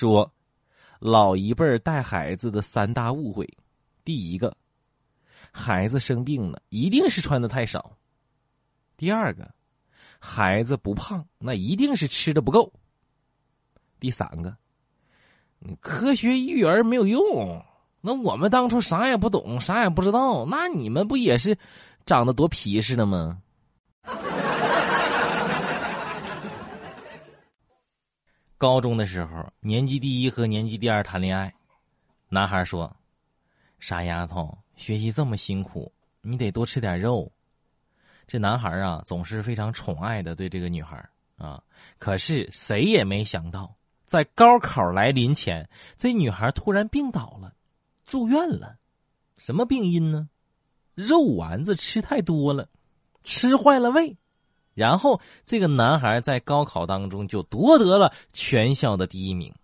说，老一辈儿带孩子的三大误会：第一个，孩子生病了，一定是穿的太少；第二个，孩子不胖，那一定是吃的不够；第三个，科学育儿没有用。那我们当初啥也不懂，啥也不知道，那你们不也是长得多皮实的吗？高中的时候，年级第一和年级第二谈恋爱，男孩说：“傻丫头，学习这么辛苦，你得多吃点肉。”这男孩啊，总是非常宠爱的对这个女孩啊。可是谁也没想到，在高考来临前，这女孩突然病倒了。住院了，什么病因呢？肉丸子吃太多了，吃坏了胃。然后这个男孩在高考当中就夺得了全校的第一名，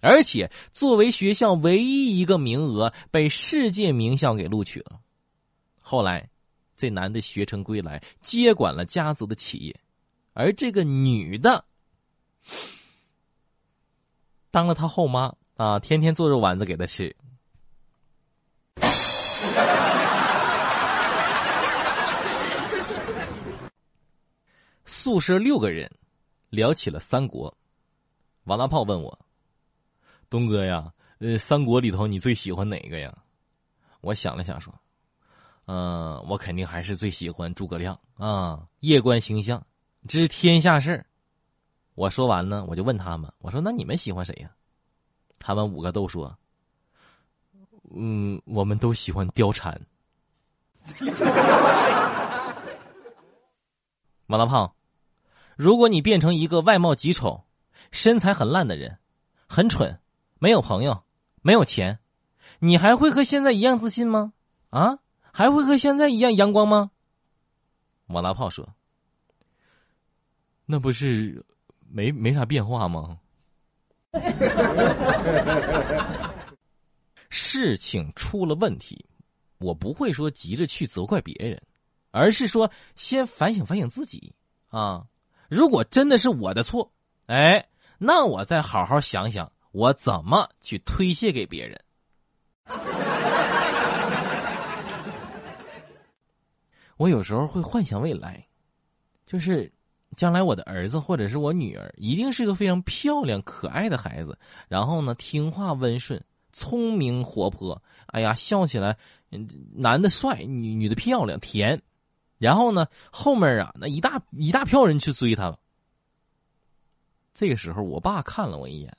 而且作为学校唯一一个名额被世界名校给录取了。后来，这男的学成归来，接管了家族的企业，而这个女的当了他后妈啊，天天做肉丸子给他吃。宿舍六个人聊起了三国，王大炮问我：“东哥呀，呃，三国里头你最喜欢哪个呀？”我想了想说：“嗯，我肯定还是最喜欢诸葛亮啊，夜观星象，知天下事我说完呢，我就问他们：“我说那你们喜欢谁呀？”他们五个都说。嗯，我们都喜欢貂蝉。马大胖，如果你变成一个外貌极丑、身材很烂的人，很蠢，没有朋友，没有钱，你还会和现在一样自信吗？啊，还会和现在一样阳光吗？马大炮说：“那不是没没啥变化吗？” 事情出了问题，我不会说急着去责怪别人，而是说先反省反省自己啊。如果真的是我的错，哎，那我再好好想想我怎么去推卸给别人。我有时候会幻想未来，就是将来我的儿子或者是我女儿一定是个非常漂亮可爱的孩子，然后呢听话温顺。聪明活泼，哎呀，笑起来，男的帅，女女的漂亮甜，然后呢，后面啊，那一大一大票人去追他。这个时候，我爸看了我一眼，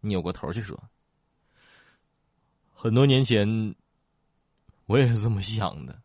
扭过头去说：“很多年前，我也是这么想的。”